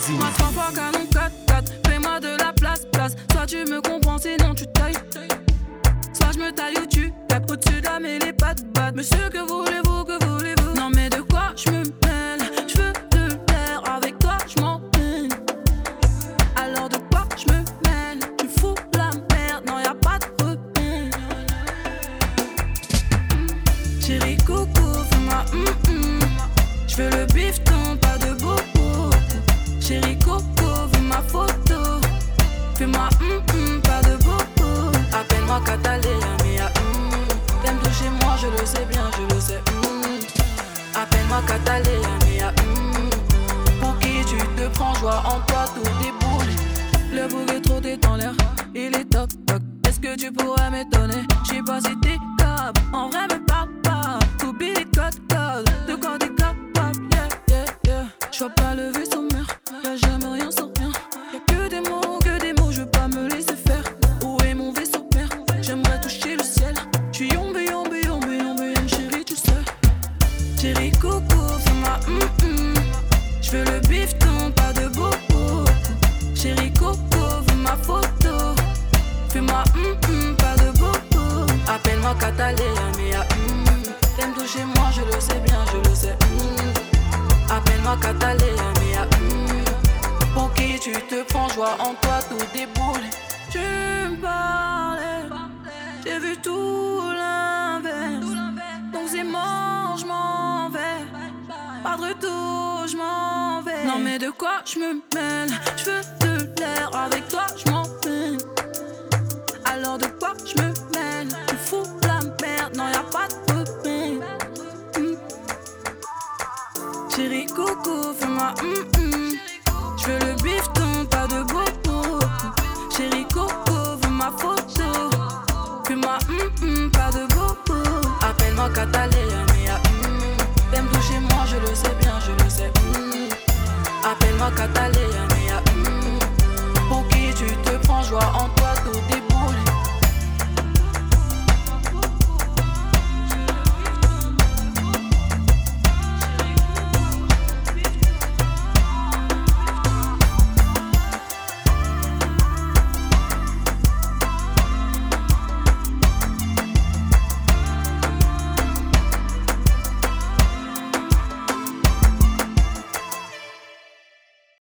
Easy. Moi trois fois canon 4-4 Fais-moi de la place, place. Soit tu me comprends sinon tu tailles. Soit je me taille ou tu tapes au-dessus de la mêlée les pattes battes Monsieur que voulez-vous, que voulez-vous? Non mais de quoi je me mêle? Je veux de l'air avec toi je m'en Alors de quoi je me mêle? Tu fous la merde, non y'a pas de repère. Chérie coco, fais-moi hum hum Je veux le bifton, pas de Chérie coco, veux ma photo. Fais-moi hum hum, pas de bobo Appelle-moi Catalina, mia hum T'aimes toucher moi, je le sais bien, je le sais hum Appelle-moi Catalina, mia hum Pour qui tu te prends, joie en toi, tout déboule Le bouc est trop dans l'air, il est toc toc Est-ce que tu pourrais m'étonner? Coco, fais-moi hum hum J'veux le bifton, pas de bobo Chérie coco, veux ma photo. Fais-moi hum hum, pas de bobo Appelle-moi Catalina, mais ah hum T'aimes toucher moi, je le sais bien, je le sais hum Appelle-moi Catalina, mais ah hum Pour qui tu te prends, joie en toi, tout déboule Tu me parlais De retour, je m'en vais. Non mais de quoi je me mêle? Je veux de l'air avec toi, je m'en mêle alors de quoi je me mêle? Tu fous la merde, non y'a pas de repère Hmm. Chérie coco, fais-moi hum Je veux le bifton,